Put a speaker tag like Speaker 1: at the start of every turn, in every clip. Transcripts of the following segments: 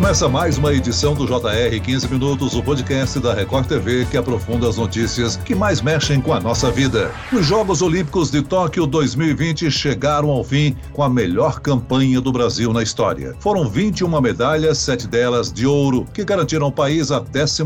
Speaker 1: Começa mais uma edição do JR 15 Minutos, o podcast da Record TV que aprofunda as notícias que mais mexem com a nossa vida. Os Jogos Olímpicos de Tóquio 2020 chegaram ao fim com a melhor campanha do Brasil na história. Foram 21 medalhas, sete delas de ouro, que garantiram ao país a 12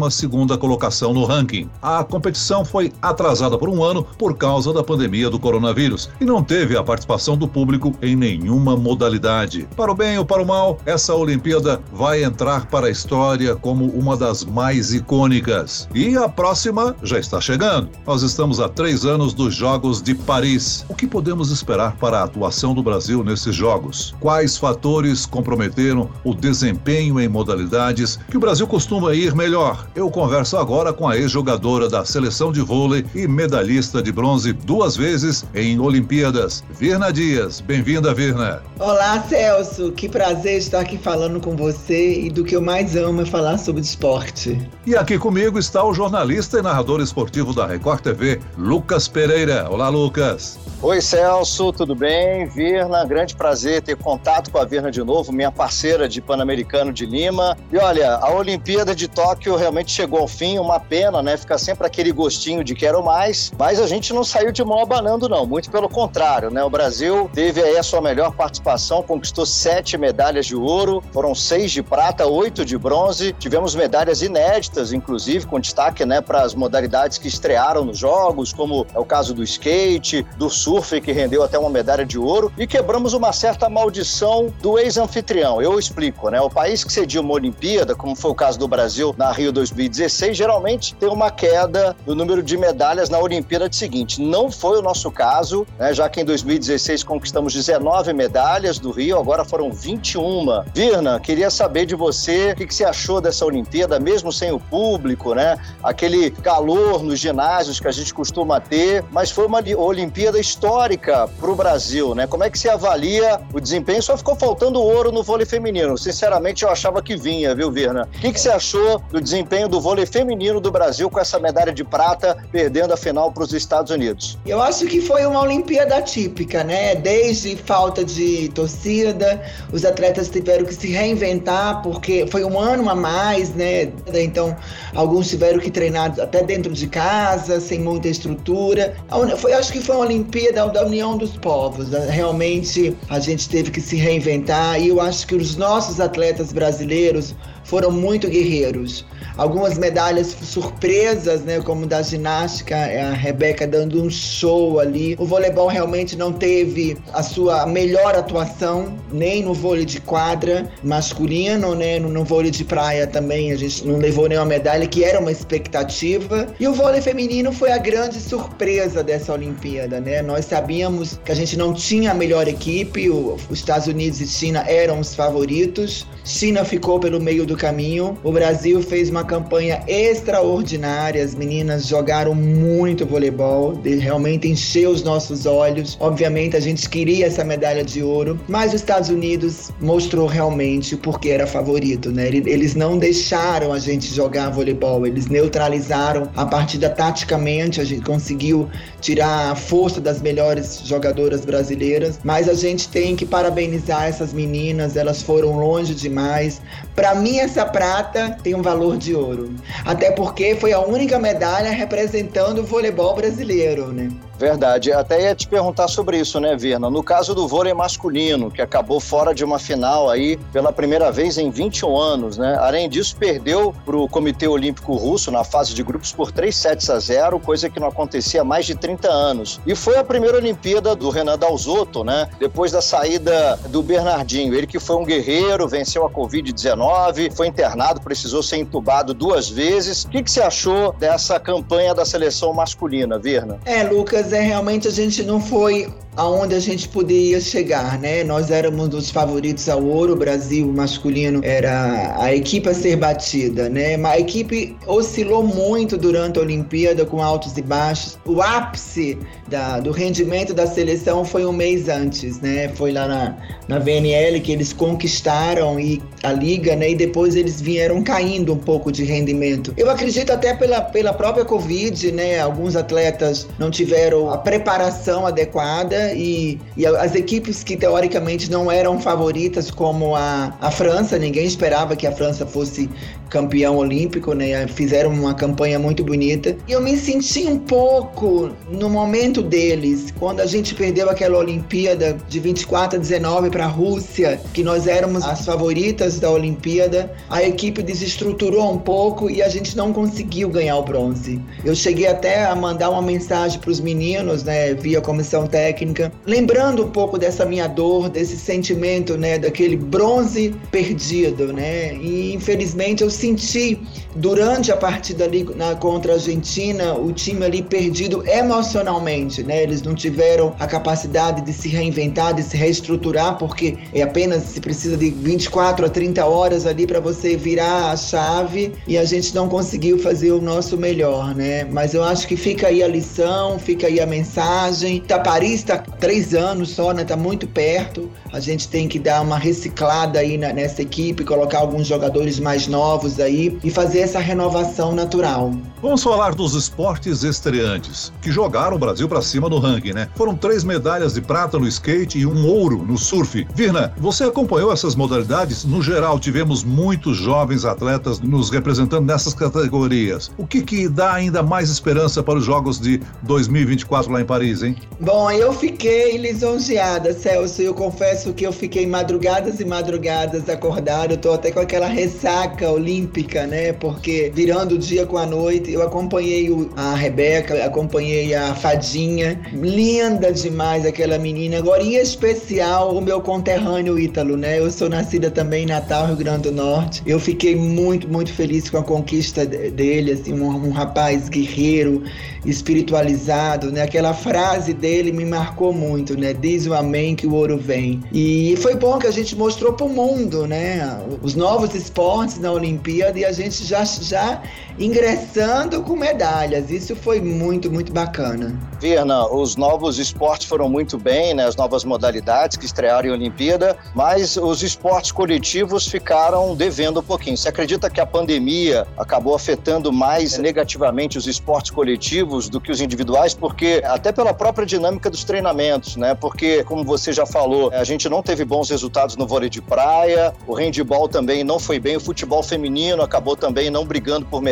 Speaker 1: colocação no ranking. A competição foi atrasada por um ano por causa da pandemia do coronavírus e não teve a participação do público em nenhuma modalidade. Para o bem ou para o mal, essa Olimpíada vai entrar para a história como uma das mais icônicas. E a próxima já está chegando. Nós estamos há três anos dos Jogos de Paris. O que podemos esperar para a atuação do Brasil nesses Jogos? Quais fatores comprometeram o desempenho em modalidades que o Brasil costuma ir melhor? Eu converso agora com a ex-jogadora da seleção de vôlei e medalhista de bronze duas vezes em Olimpíadas, Virna Dias. Bem-vinda, Virna.
Speaker 2: Olá, Celso. Que prazer estar aqui falando com você e do que eu mais amo é falar sobre esporte.
Speaker 1: E aqui comigo está o jornalista e narrador esportivo da Record TV, Lucas Pereira. Olá, Lucas.
Speaker 3: Oi, Celso, tudo bem? Virna, grande prazer ter contato com a Virna de novo, minha parceira de Pan-Americano de Lima. E olha, a Olimpíada de Tóquio realmente chegou ao fim, uma pena, né? Fica sempre aquele gostinho de quero mais, mas a gente não saiu de mão abanando, não. Muito pelo contrário, né? O Brasil teve aí a sua melhor participação, conquistou sete medalhas de ouro, foram seis de prata, oito de bronze. Tivemos medalhas inéditas, inclusive, com destaque né, para as modalidades que estrearam nos Jogos, como é o caso do skate, do surf que rendeu até uma medalha de ouro e quebramos uma certa maldição do ex-anfitrião. Eu explico, né? O país que cedia uma Olimpíada, como foi o caso do Brasil na Rio 2016, geralmente tem uma queda no número de medalhas na Olimpíada seguinte. Não foi o nosso caso, né? Já que em 2016 conquistamos 19 medalhas do Rio, agora foram 21. Virna, queria saber de você o que, que você achou dessa Olimpíada, mesmo sem o público, né? Aquele calor nos ginásios que a gente costuma ter, mas foi uma Olimpíada histórica histórica para o Brasil, né? Como é que se avalia o desempenho? Só ficou faltando ouro no vôlei feminino. Sinceramente, eu achava que vinha, viu, Virna? O que, que você achou do desempenho do vôlei feminino do Brasil com essa medalha de prata perdendo a final para os Estados Unidos?
Speaker 2: Eu acho que foi uma Olimpíada típica, né? Desde falta de torcida, os atletas tiveram que se reinventar porque foi um ano a mais, né? Então, alguns tiveram que treinar até dentro de casa, sem muita estrutura. Foi, acho que foi uma Olimpíada da, da união dos povos. Né? Realmente a gente teve que se reinventar e eu acho que os nossos atletas brasileiros foram muito guerreiros algumas medalhas surpresas, né, como da ginástica, é a Rebeca dando um show ali. O voleibol realmente não teve a sua melhor atuação, nem no vôlei de quadra masculino, né, no, vôlei de praia também a gente não levou nenhuma medalha, que era uma expectativa. E o vôlei feminino foi a grande surpresa dessa Olimpíada, né? Nós sabíamos que a gente não tinha a melhor equipe, os Estados Unidos e China eram os favoritos. China ficou pelo meio do caminho. O Brasil fez uma campanha extraordinária. As meninas jogaram muito voleibol, realmente encheu os nossos olhos. Obviamente a gente queria essa medalha de ouro, mas os Estados Unidos mostrou realmente porque era favorito, né? Eles não deixaram a gente jogar voleibol, eles neutralizaram a partida taticamente, a gente conseguiu tirar a força das melhores jogadoras brasileiras, mas a gente tem que parabenizar essas meninas, elas foram longe demais. Para mim essa prata tem um valor de ouro, até porque foi a única medalha representando o voleibol brasileiro, né?
Speaker 3: Verdade. Até ia te perguntar sobre isso, né, Virna? No caso do vôlei masculino, que acabou fora de uma final aí pela primeira vez em 21 anos, né? Além disso, perdeu para o Comitê Olímpico Russo na fase de grupos por 3 sets a 0, coisa que não acontecia há mais de 30 anos. E foi a primeira Olimpíada do Renan Dalzotto, né? Depois da saída do Bernardinho. Ele que foi um guerreiro, venceu a Covid-19, foi internado, precisou ser entubado duas vezes. O que, que você achou dessa campanha da seleção masculina, Virna?
Speaker 2: É, Lucas, é realmente a gente não foi aonde a gente poderia chegar, né? Nós éramos dos favoritos ao ouro, o Brasil masculino era a equipe a ser batida, né? Mas a equipe oscilou muito durante a Olimpíada com altos e baixos. O ápice da, do rendimento da seleção foi um mês antes, né? Foi lá na, na VNL que eles conquistaram e a liga, né? E depois eles vieram caindo um pouco de rendimento. Eu acredito até pela, pela própria Covid, né? Alguns atletas não tiveram a preparação adequada E, e as equipes que teoricamente não eram favoritas, como a, a França, ninguém esperava que a França fosse campeão olímpico, né? Fizeram uma campanha muito bonita. E eu me senti um pouco no momento deles, quando a gente perdeu aquela Olimpíada de 24 a 19 para a Rússia, que nós éramos as favoritas da Olimpíada. A equipe desestruturou um pouco e a gente não conseguiu ganhar o bronze. Eu cheguei até a mandar uma mensagem para os meninos, né, via comissão técnica, lembrando um pouco dessa minha dor, desse sentimento, né, daquele bronze perdido, né? E infelizmente eu senti durante a partida ali na, contra a Argentina, o time ali perdido emocionalmente, né? Eles não tiveram a capacidade de se reinventar, de se reestruturar, porque é apenas se precisa de 24 a 30 horas ali para você virar a chave e a gente não conseguiu fazer o nosso melhor, né? Mas eu acho que fica aí a lição, fica aí a mensagem. Paris está três anos só, né? Tá muito perto. A gente tem que dar uma reciclada aí na, nessa equipe, colocar alguns jogadores mais novos aí e fazer essa renovação natural.
Speaker 1: Vamos falar dos esportes estreantes, que jogaram o Brasil para cima no ranking, né? Foram três medalhas de prata no skate e um ouro no surf. Virna, você acompanhou essas modalidades? No geral, tivemos muitos jovens atletas nos representando nessas categorias. O que, que dá ainda mais esperança para os Jogos de 2024 lá em Paris, hein?
Speaker 2: Bom, eu fiquei lisonjeada, Celso. Eu confesso que eu fiquei madrugadas e madrugadas acordado. Eu tô até com aquela ressaca olímpica né? Porque virando o dia com a noite, eu acompanhei a Rebeca, acompanhei a Fadinha, linda demais aquela menina. Agora, em especial, o meu conterrâneo Ítalo, né? Eu sou nascida também em Natal, Rio Grande do Norte. Eu fiquei muito, muito feliz com a conquista dele, assim, um, um rapaz guerreiro, espiritualizado, né? Aquela frase dele me marcou muito, né? Diz o amém que o ouro vem. E foi bom que a gente mostrou para o mundo, né? Os novos esportes na Olimpíada e a gente já, já ingressando com medalhas. Isso foi muito, muito bacana.
Speaker 3: Virna, os novos esportes foram muito bem, né? As novas modalidades que estrearam em Olimpíada, mas os esportes coletivos ficaram devendo um pouquinho. Você acredita que a pandemia acabou afetando mais negativamente os esportes coletivos do que os individuais? Porque até pela própria dinâmica dos treinamentos, né? Porque, como você já falou, a gente não teve bons resultados no vôlei de praia, o handball também não foi bem, o futebol feminino acabou também não brigando por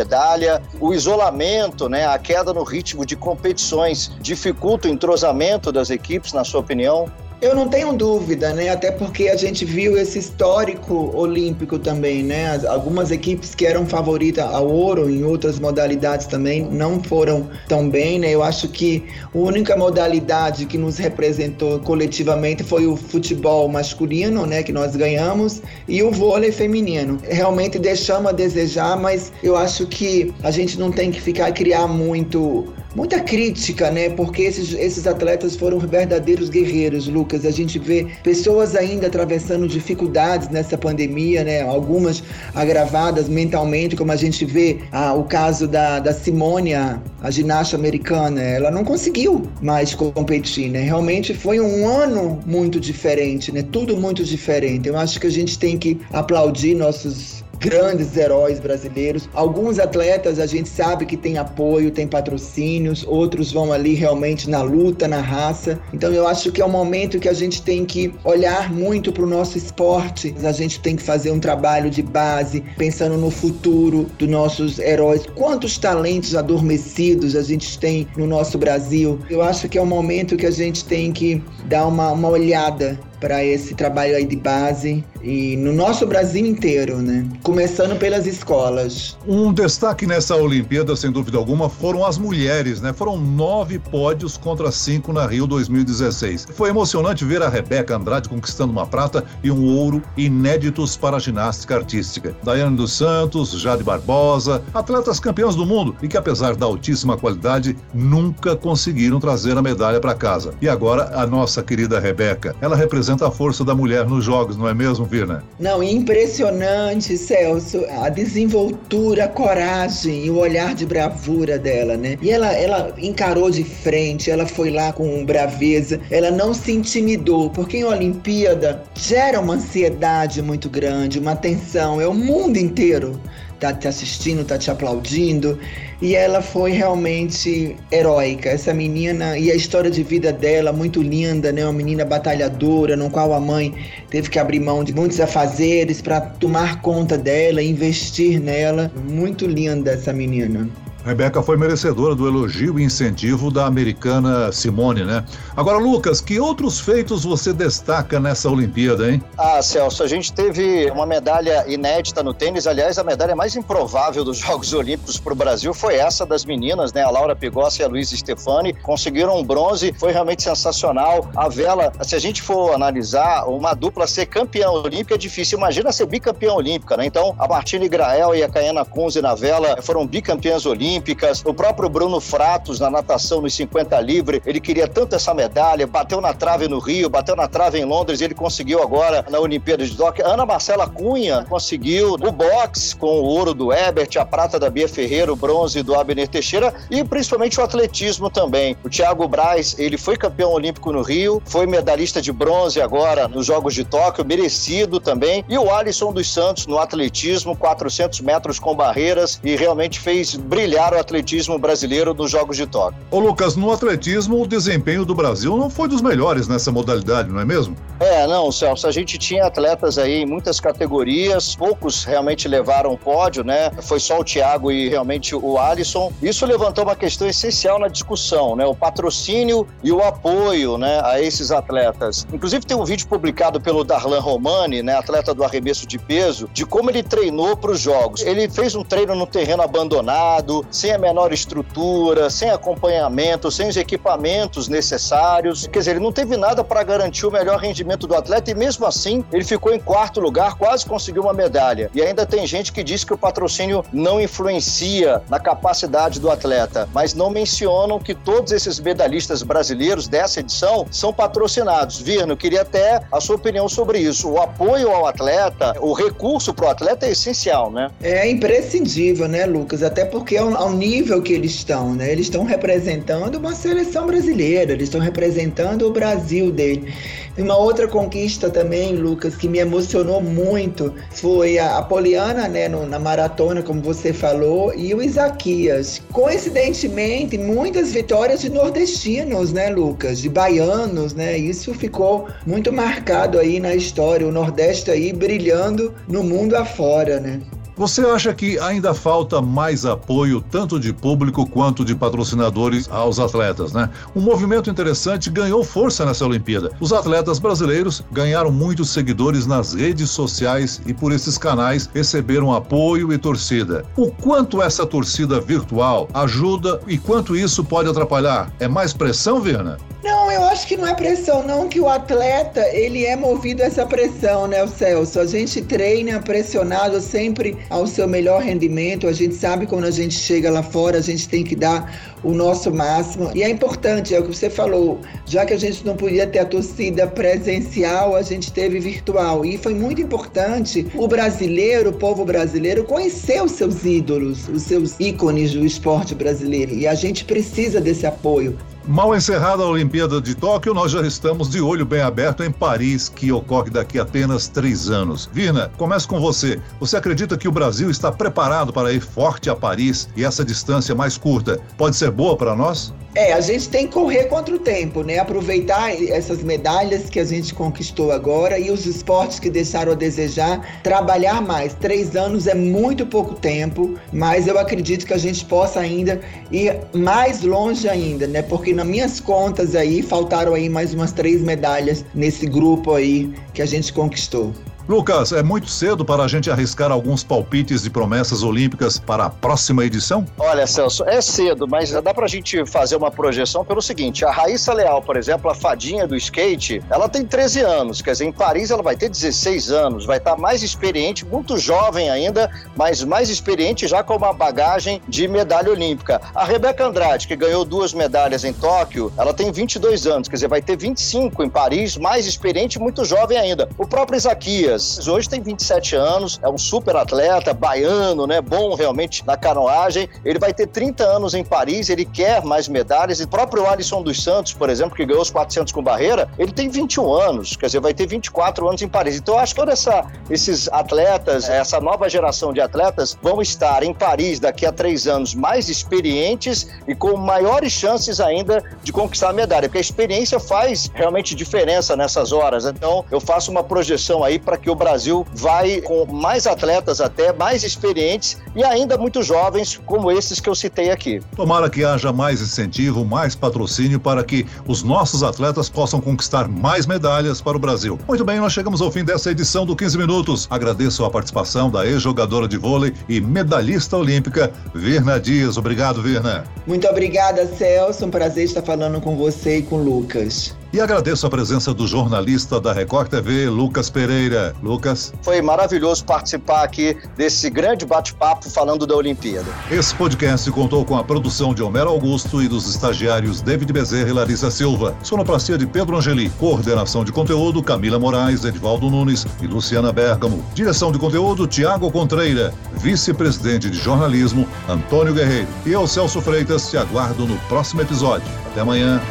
Speaker 3: O isolamento, né, a queda no ritmo de competições dificulta o entrosamento das equipes, na sua opinião?
Speaker 2: Eu não tenho dúvida, né? Até porque a gente viu esse histórico olímpico também, né? Algumas equipes que eram favoritas ao ouro em outras modalidades também não foram tão bem, né? Eu acho que a única modalidade que nos representou coletivamente foi o futebol masculino, né? Que nós ganhamos e o vôlei feminino. Realmente deixamos a desejar, mas eu acho que a gente não tem que ficar criar muito muita crítica, né? Porque esses, esses atletas foram verdadeiros guerreiros, Lucas. A gente vê pessoas ainda atravessando dificuldades nessa pandemia, né? Algumas agravadas mentalmente, como a gente vê ah, o caso da, da Simônia, a ginasta americana. Ela não conseguiu mais competir, né? Realmente foi um ano muito diferente, né? Tudo muito diferente. Eu acho que a gente tem que aplaudir nossos grandes heróis brasileiros. Alguns atletas a gente sabe que tem apoio, tem patrocínios, outros vão ali realmente na luta, na raça. Então eu acho que é um momento que a gente tem que olhar muito para o nosso esporte. A gente tem que fazer um trabalho de base, pensando no futuro dos nossos heróis. Quantos talentos adormecidos a gente tem no nosso Brasil? Eu acho que é um momento que a gente tem que dar uma, uma olhada para esse trabalho aí de base e no nosso Brasil inteiro, né? Começando pelas escolas.
Speaker 1: Um destaque nessa Olimpíada, sem dúvida alguma, foram as mulheres, né? Foram nove pódios contra cinco na Rio 2016. Foi emocionante ver a Rebeca Andrade conquistando uma prata e um ouro inéditos para a ginástica artística. Daiane dos Santos, Jade Barbosa, atletas campeãs do mundo e que, apesar da altíssima qualidade, nunca conseguiram trazer a medalha para casa. E agora a nossa querida Rebeca. Ela representa representa a força da mulher nos jogos, não é mesmo, Virna?
Speaker 2: Não, impressionante, Celso, a desenvoltura, a coragem e o olhar de bravura dela, né? E ela, ela encarou de frente, ela foi lá com braveza, ela não se intimidou, porque em Olimpíada gera uma ansiedade muito grande, uma tensão, é o mundo inteiro tá te assistindo, tá te aplaudindo. E ela foi realmente heróica. Essa menina e a história de vida dela muito linda, né? Uma menina batalhadora, no qual a mãe teve que abrir mão de muitos afazeres para tomar conta dela, investir nela. Muito linda essa menina.
Speaker 1: Rebeca foi merecedora do elogio e incentivo da americana Simone, né? Agora, Lucas, que outros feitos você destaca nessa Olimpíada, hein?
Speaker 3: Ah, Celso, a gente teve uma medalha inédita no tênis. Aliás, a medalha mais improvável dos Jogos Olímpicos para o Brasil foi essa das meninas, né? A Laura Pigossi e a Luísa Stefani conseguiram um bronze, foi realmente sensacional. A vela, se a gente for analisar, uma dupla ser campeã olímpica é difícil. Imagina ser bicampeã olímpica, né? Então, a Martina Grael e a Caiana Kunze na vela foram bicampeãs olímpicas olímpicas. O próprio Bruno Fratos, na natação nos 50 livre, ele queria tanto essa medalha, bateu na trave no Rio, bateu na trave em Londres ele conseguiu agora na Olimpíada de Tóquio. Ana Marcela Cunha conseguiu o boxe com o ouro do Ebert, a prata da Bia Ferreira, o bronze do Abner Teixeira e principalmente o atletismo também. O Thiago Braz, ele foi campeão olímpico no Rio, foi medalhista de bronze agora nos Jogos de Tóquio, merecido também. E o Alisson dos Santos no atletismo, 400 metros com barreiras e realmente fez brilhar o atletismo brasileiro nos Jogos de Tóquio.
Speaker 1: Ô Lucas, no atletismo o desempenho do Brasil não foi dos melhores nessa modalidade, não é mesmo?
Speaker 3: É, não, Celso, a gente tinha atletas aí em muitas categorias, poucos realmente levaram pódio, né? Foi só o Thiago e realmente o Alisson. Isso levantou uma questão essencial na discussão, né? O patrocínio e o apoio, né, a esses atletas. Inclusive tem um vídeo publicado pelo Darlan Romani, né, atleta do arremesso de peso, de como ele treinou para os jogos. Ele fez um treino no terreno abandonado, sem a menor estrutura, sem acompanhamento, sem os equipamentos necessários. Quer dizer, ele não teve nada para garantir o melhor rendimento do atleta e mesmo assim ele ficou em quarto lugar, quase conseguiu uma medalha. E ainda tem gente que diz que o patrocínio não influencia na capacidade do atleta, mas não mencionam que todos esses medalhistas brasileiros dessa edição são patrocinados. Virno, queria até a sua opinião sobre isso. O apoio ao atleta, o recurso para o atleta é essencial, né?
Speaker 2: É imprescindível, né, Lucas? Até porque é um ao nível que eles estão, né? Eles estão representando uma seleção brasileira, eles estão representando o Brasil dele. E uma outra conquista também, Lucas, que me emocionou muito foi a, Poliana, né, no, na maratona, como você falou, e o Isaquias. Coincidentemente, muitas vitórias de nordestinos, né, Lucas, de baianos, né? Isso ficou muito marcado aí na história, o Nordeste aí brilhando no mundo afora, né?
Speaker 1: Você acha que ainda falta mais apoio, tanto de público quanto de patrocinadores, aos atletas, né? Um movimento interessante ganhou força nessa Olimpíada. Os atletas brasileiros ganharam muitos seguidores nas redes sociais e por esses canais receberam apoio e torcida. O quanto essa torcida virtual ajuda e quanto isso pode atrapalhar? É mais pressão, Verna?
Speaker 2: Não, eu acho que não é pressão, não, que o atleta, ele é movido a essa pressão, né, o Celso? A gente treina pressionado sempre ao seu melhor rendimento, a gente sabe quando a gente chega lá fora, a gente tem que dar o nosso máximo. E é importante, é o que você falou, já que a gente não podia ter a torcida presencial, a gente teve virtual. E foi muito importante o brasileiro, o povo brasileiro, conhecer os seus ídolos, os seus ícones do esporte brasileiro. E a gente precisa desse apoio.
Speaker 1: Mal encerrada a Olimpíada de Tóquio, nós já estamos de olho bem aberto em Paris, que ocorre daqui a apenas três anos. Vina, começo com você. Você acredita que o Brasil está preparado para ir forte a Paris e essa distância mais curta pode ser boa para nós?
Speaker 2: É, a gente tem que correr contra o tempo, né? Aproveitar essas medalhas que a gente conquistou agora e os esportes que deixaram a desejar, trabalhar mais. Três anos é muito pouco tempo, mas eu acredito que a gente possa ainda ir mais longe ainda, né? Porque nas minhas contas aí, faltaram aí mais umas três medalhas nesse grupo aí que a gente conquistou.
Speaker 1: Lucas, é muito cedo para a gente arriscar alguns palpites de promessas olímpicas para a próxima edição?
Speaker 3: Olha, Celso, é cedo, mas dá para a gente fazer uma projeção pelo seguinte: a Raíssa Leal, por exemplo, a fadinha do skate, ela tem 13 anos, quer dizer, em Paris ela vai ter 16 anos, vai estar mais experiente, muito jovem ainda, mas mais experiente já com uma bagagem de medalha olímpica. A Rebeca Andrade, que ganhou duas medalhas em Tóquio, ela tem 22 anos, quer dizer, vai ter 25 em Paris, mais experiente, muito jovem ainda. O próprio Isaquias Lucas hoje tem 27 anos, é um super atleta, baiano, né? Bom realmente na canoagem. Ele vai ter 30 anos em Paris, ele quer mais medalhas. E o próprio Alisson dos Santos, por exemplo, que ganhou os 400 com barreira, ele tem 21 anos, quer dizer, vai ter 24 anos em Paris. Então eu acho que todos essa, esses atletas, essa nova geração de atletas vão estar em Paris daqui a três anos mais experientes e com maiores chances ainda de conquistar a medalha, porque a experiência faz realmente diferença nessas horas. Então eu faço uma projeção aí para que o Brasil vai com mais atletas até, mais experientes e ainda muito jovens como esses que eu citei aqui.
Speaker 1: Tomara que haja mais incentivo, mais patrocínio para que os nossos atletas possam conquistar mais medalhas para o Brasil. Muito bem, nós chegamos ao fim dessa edição do 15 Minutos. Agradeço a participação da ex-jogadora de vôlei e medalhista olímpica, Virna Dias. Obrigado, Virna.
Speaker 2: Muito obrigada, Celso. Um prazer estar falando com você e com o Lucas.
Speaker 1: E agradeço a presença do jornalista da Record TV, Lucas Pereira. Lucas.
Speaker 3: Foi maravilhoso participar aqui desse grande bate-papo falando da Olimpíada.
Speaker 1: Esse podcast contou com a produção de Homero Augusto e dos estagiários David Bezerra e Larissa Silva. Sonoplastia de Pedro Angeli. Coordenação de conteúdo Camila Moraes, Edvaldo Nunes e Luciana Bergamo. Direção de conteúdo Tiago Contreira. Vice-presidente de jornalismo Antônio Guerreiro. E eu, Celso Freitas, te aguardo no próximo episódio. Até amanhã.